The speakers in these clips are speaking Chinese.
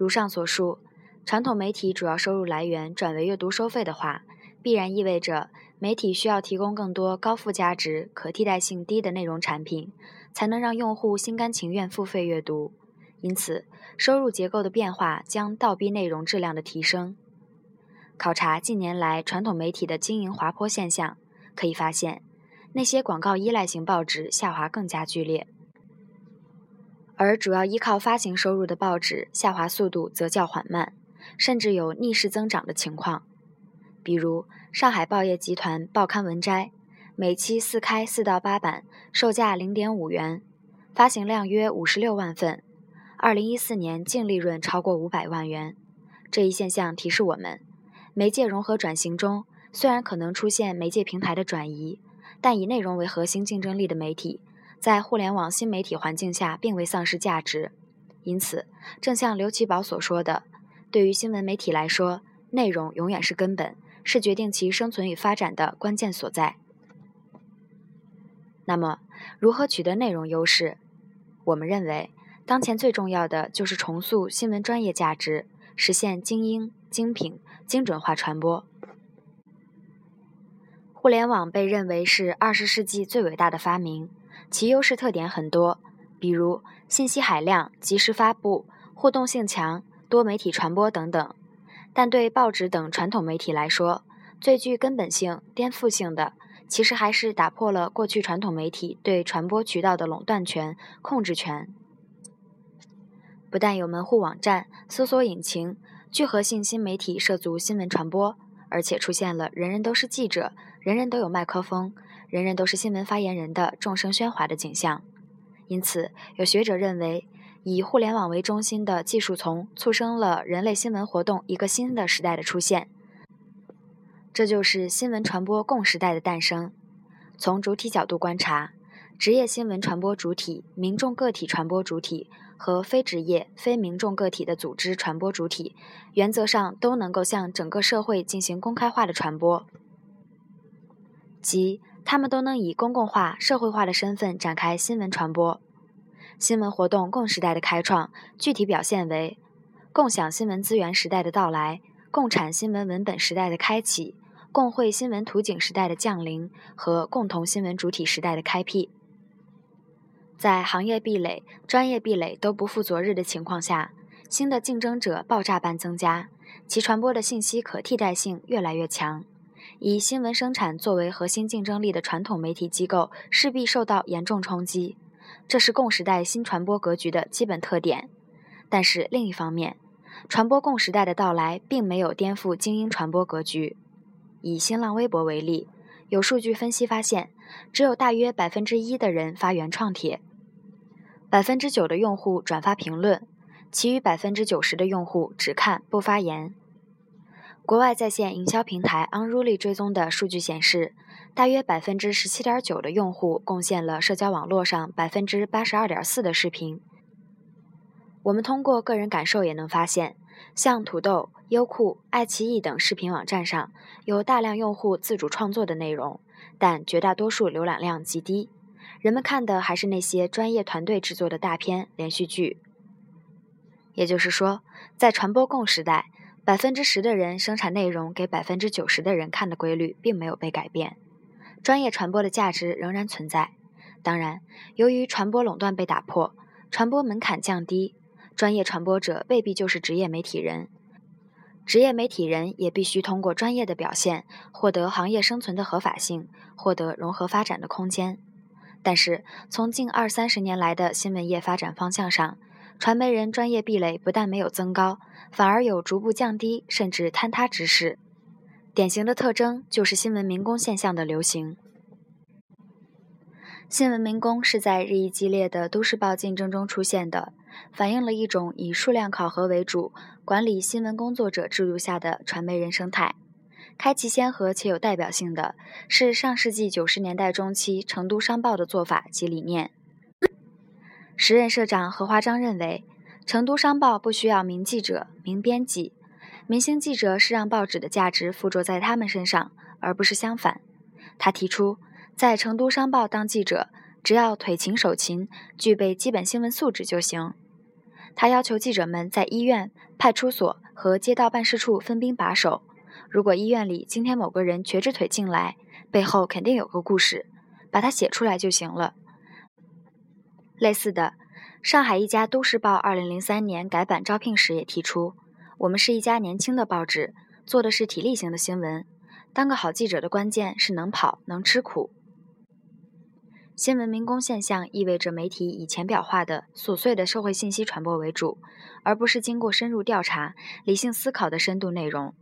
如上所述，传统媒体主要收入来源转为阅读收费的话，必然意味着媒体需要提供更多高附加值、可替代性低的内容产品，才能让用户心甘情愿付费阅读。因此，收入结构的变化将倒逼内容质量的提升。考察近年来传统媒体的经营滑坡现象，可以发现，那些广告依赖型报纸下滑更加剧烈，而主要依靠发行收入的报纸下滑速度则较缓慢，甚至有逆势增长的情况。比如，上海报业集团报刊文摘，每期四开四到八版，售价零点五元，发行量约五十六万份。二零一四年净利润超过五百万元，这一现象提示我们，媒介融合转型中虽然可能出现媒介平台的转移，但以内容为核心竞争力的媒体，在互联网新媒体环境下并未丧失价值。因此，正像刘奇宝所说的，对于新闻媒体来说，内容永远是根本，是决定其生存与发展的关键所在。那么，如何取得内容优势？我们认为。当前最重要的就是重塑新闻专业价值，实现精英、精品、精准化传播。互联网被认为是二十世纪最伟大的发明，其优势特点很多，比如信息海量、及时发布、互动性强、多媒体传播等等。但对报纸等传统媒体来说，最具根本性、颠覆性的，其实还是打破了过去传统媒体对传播渠道的垄断权、控制权。不但有门户网站、搜索引擎、聚合性新媒体涉足新闻传播，而且出现了“人人都是记者，人人都有麦克风，人人都是新闻发言人”的众声喧哗的景象。因此，有学者认为，以互联网为中心的技术丛促生了人类新闻活动一个新的时代的出现，这就是新闻传播共时代的诞生。从主体角度观察，职业新闻传播主体、民众个体传播主体。和非职业、非民众个体的组织传播主体，原则上都能够向整个社会进行公开化的传播，即他们都能以公共化、社会化的身份展开新闻传播。新闻活动共时代的开创，具体表现为共享新闻资源时代的到来、共产新闻文本时代的开启、共绘新闻图景时代的降临和共同新闻主体时代的开辟。在行业壁垒、专业壁垒都不复昨日的情况下，新的竞争者爆炸般增加，其传播的信息可替代性越来越强。以新闻生产作为核心竞争力的传统媒体机构势必受到严重冲击，这是共时代新传播格局的基本特点。但是另一方面，传播共时代的到来并没有颠覆精英传播格局。以新浪微博为例，有数据分析发现，只有大约百分之一的人发原创帖。百分之九的用户转发评论，其余百分之九十的用户只看不发言。国外在线营销平台 Unruly 追踪的数据显示，大约百分之十七点九的用户贡献了社交网络上百分之八十二点四的视频。我们通过个人感受也能发现，像土豆、优酷、爱奇艺等视频网站上有大量用户自主创作的内容，但绝大多数浏览量极低。人们看的还是那些专业团队制作的大片、连续剧。也就是说，在传播共时代，百分之十的人生产内容给百分之九十的人看的规律并没有被改变。专业传播的价值仍然存在。当然，由于传播垄断被打破，传播门槛降低，专业传播者未必就是职业媒体人。职业媒体人也必须通过专业的表现，获得行业生存的合法性，获得融合发展的空间。但是，从近二三十年来的新闻业发展方向上，传媒人专业壁垒不但没有增高，反而有逐步降低甚至坍塌之势。典型的特征就是新闻民工现象的流行。新闻民工是在日益激烈的都市报竞争中出现的，反映了一种以数量考核为主管理新闻工作者制度下的传媒人生态。开其先河且有代表性的是上世纪九十年代中期成都商报的做法及理念。时任社长何华章认为，成都商报不需要名记者、名编辑，明星记者是让报纸的价值附着在他们身上，而不是相反。他提出，在成都商报当记者，只要腿勤手勤，具备基本新闻素质就行。他要求记者们在医院、派出所和街道办事处分兵把守。如果医院里今天某个人瘸着腿进来，背后肯定有个故事，把它写出来就行了。类似的，上海一家都市报2003年改版招聘时也提出：“我们是一家年轻的报纸，做的是体力型的新闻。当个好记者的关键是能跑，能吃苦。”新闻民工现象意味着媒体以浅表化的琐碎的社会信息传播为主，而不是经过深入调查、理性思考的深度内容。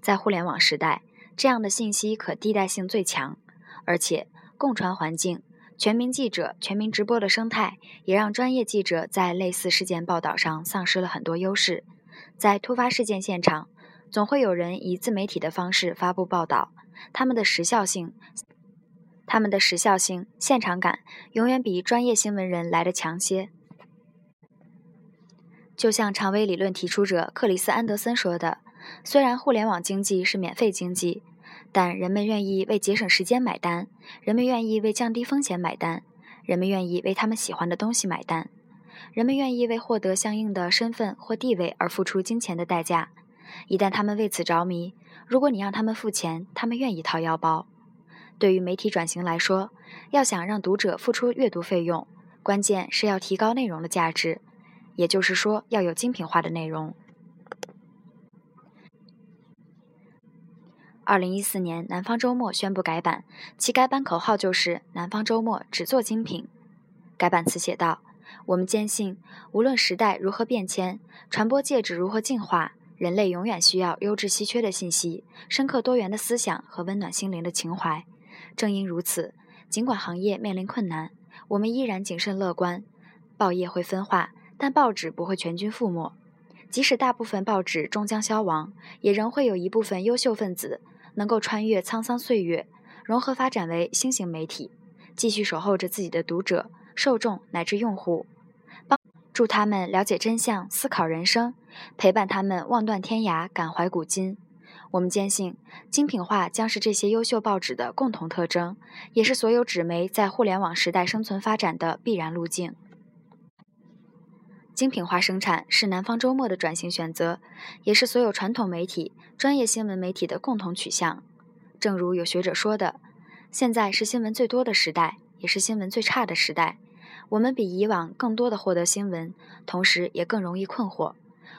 在互联网时代，这样的信息可替代性最强，而且共传环境、全民记者、全民直播的生态，也让专业记者在类似事件报道上丧失了很多优势。在突发事件现场，总会有人以自媒体的方式发布报道，他们的时效性。他们的时效性、现场感永远比专业新闻人来得强些。就像长尾理论提出者克里斯·安德森说的：“虽然互联网经济是免费经济，但人们愿意为节省时间买单，人们愿意为降低风险买单，人们愿意为他们喜欢的东西买单，人们愿意为获得相应的身份或地位而付出金钱的代价。一旦他们为此着迷，如果你让他们付钱，他们愿意掏腰包。”对于媒体转型来说，要想让读者付出阅读费用，关键是要提高内容的价值，也就是说要有精品化的内容。二零一四年，南方周末宣布改版，其改版口号就是“南方周末只做精品”。改版词写道：“我们坚信，无论时代如何变迁，传播介质如何进化，人类永远需要优质稀缺的信息、深刻多元的思想和温暖心灵的情怀。”正因如此，尽管行业面临困难，我们依然谨慎乐观。报业会分化，但报纸不会全军覆没。即使大部分报纸终将消亡，也仍会有一部分优秀分子能够穿越沧桑岁月，融合发展为新型媒体，继续守候着自己的读者、受众乃至用户，帮助他们了解真相、思考人生，陪伴他们望断天涯、感怀古今。我们坚信，精品化将是这些优秀报纸的共同特征，也是所有纸媒在互联网时代生存发展的必然路径。精品化生产是南方周末的转型选择，也是所有传统媒体、专业新闻媒体的共同取向。正如有学者说的：“现在是新闻最多的时代，也是新闻最差的时代。我们比以往更多的获得新闻，同时也更容易困惑。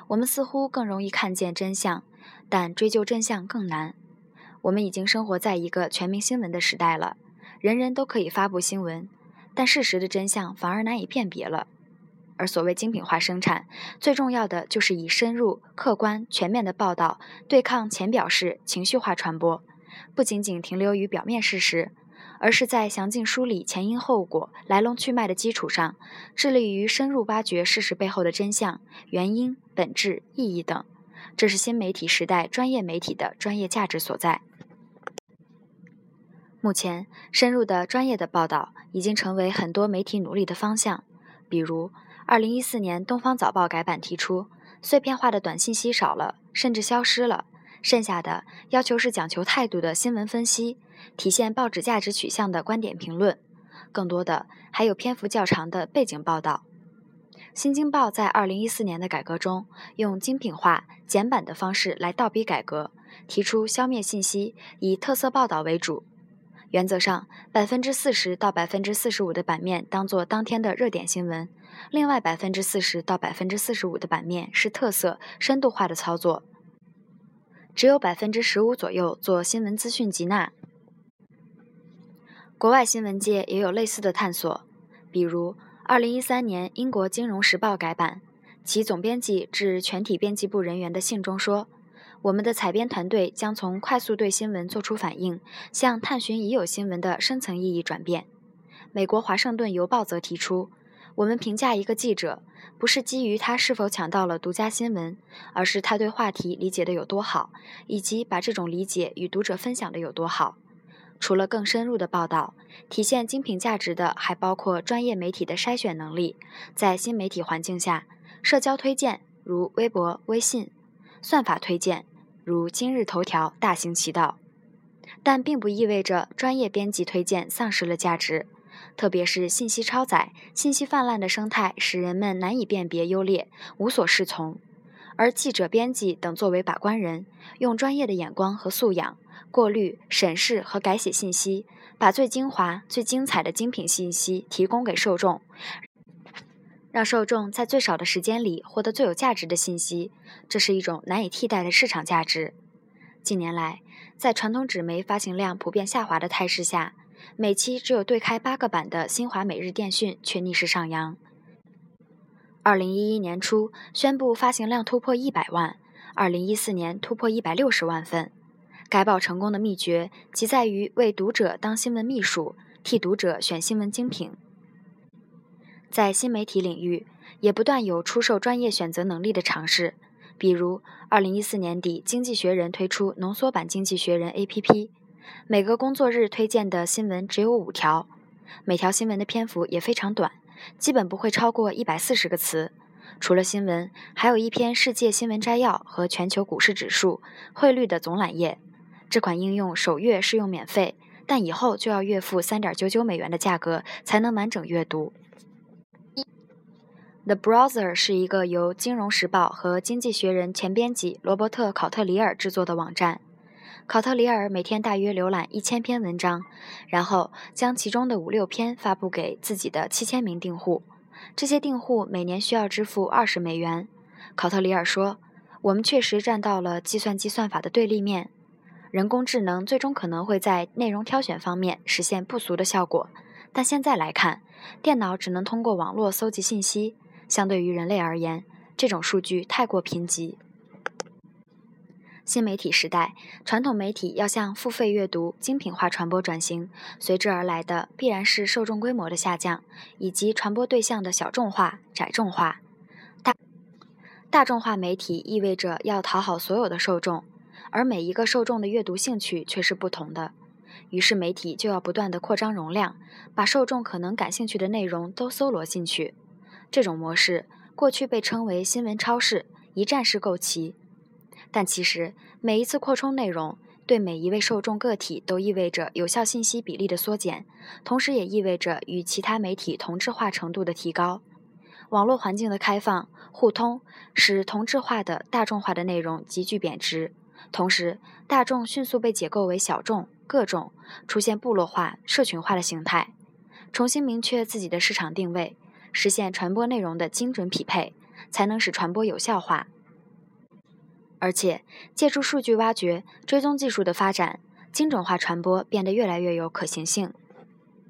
我们似乎更容易看见真相。”但追究真相更难。我们已经生活在一个全民新闻的时代了，人人都可以发布新闻，但事实的真相反而难以辨别了。而所谓精品化生产，最重要的就是以深入、客观、全面的报道对抗浅表式、情绪化传播，不仅仅停留于表面事实，而是在详尽梳理前因后果、来龙去脉的基础上，致力于深入挖掘事实背后的真相、原因、本质、意义等。这是新媒体时代专业媒体的专业价值所在。目前，深入的专业的报道已经成为很多媒体努力的方向。比如，二零一四年《东方早报》改版提出，碎片化的短信息少了，甚至消失了，剩下的要求是讲求态度的新闻分析，体现报纸价值取向的观点评论，更多的还有篇幅较长的背景报道。新京报在二零一四年的改革中，用精品化、简版的方式来倒逼改革，提出消灭信息，以特色报道为主。原则上，百分之四十到百分之四十五的版面当做当天的热点新闻，另外百分之四十到百分之四十五的版面是特色、深度化的操作，只有百分之十五左右做新闻资讯集纳。国外新闻界也有类似的探索，比如。二零一三年，英国《金融时报》改版，其总编辑致全体编辑部人员的信中说：“我们的采编团队将从快速对新闻做出反应，向探寻已有新闻的深层意义转变。”美国《华盛顿邮报》则提出：“我们评价一个记者，不是基于他是否抢到了独家新闻，而是他对话题理解的有多好，以及把这种理解与读者分享的有多好。”除了更深入的报道，体现精品价值的还包括专业媒体的筛选能力。在新媒体环境下，社交推荐如微博、微信，算法推荐如今日头条大行其道。但并不意味着专业编辑推荐丧失了价值。特别是信息超载、信息泛滥的生态，使人们难以辨别优劣，无所适从。而记者、编辑等作为把关人，用专业的眼光和素养，过滤、审视和改写信息，把最精华、最精彩的精品信息提供给受众，让受众在最少的时间里获得最有价值的信息，这是一种难以替代的市场价值。近年来，在传统纸媒发行量普遍下滑的态势下，每期只有对开八个版的新华每日电讯却逆势上扬。二零一一年初宣布发行量突破一百万，二零一四年突破一百六十万份。该报成功的秘诀即在于为读者当新闻秘书，替读者选新闻精品。在新媒体领域，也不断有出售专业选择能力的尝试，比如二零一四年底，《经济学人》推出浓缩版《经济学人》APP，每个工作日推荐的新闻只有五条，每条新闻的篇幅也非常短。基本不会超过一百四十个词。除了新闻，还有一篇世界新闻摘要和全球股市指数、汇率的总览页。这款应用首月试用免费，但以后就要月付三点九九美元的价格才能完整阅读。The Browser 是一个由《金融时报》和《经济学人》前编辑罗伯特·考特里尔制作的网站。考特里尔每天大约浏览一千篇文章，然后将其中的五六篇发布给自己的七千名订户。这些订户每年需要支付二十美元。考特里尔说：“我们确实站到了计算机算法的对立面。人工智能最终可能会在内容挑选方面实现不俗的效果，但现在来看，电脑只能通过网络搜集信息。相对于人类而言，这种数据太过贫瘠。”新媒体时代，传统媒体要向付费阅读、精品化传播转型，随之而来的必然是受众规模的下降，以及传播对象的小众化、窄众化。大大众化媒体意味着要讨好所有的受众，而每一个受众的阅读兴趣却是不同的，于是媒体就要不断的扩张容量，把受众可能感兴趣的内容都搜罗进去。这种模式过去被称为“新闻超市”，一站式购齐。但其实，每一次扩充内容，对每一位受众个体都意味着有效信息比例的缩减，同时也意味着与其他媒体同质化程度的提高。网络环境的开放互通，使同质化的大众化的内容急剧贬值，同时大众迅速被解构为小众、个众，出现部落化、社群化的形态，重新明确自己的市场定位，实现传播内容的精准匹配，才能使传播有效化。而且，借助数据挖掘、追踪技术的发展，精准化传播变得越来越有可行性。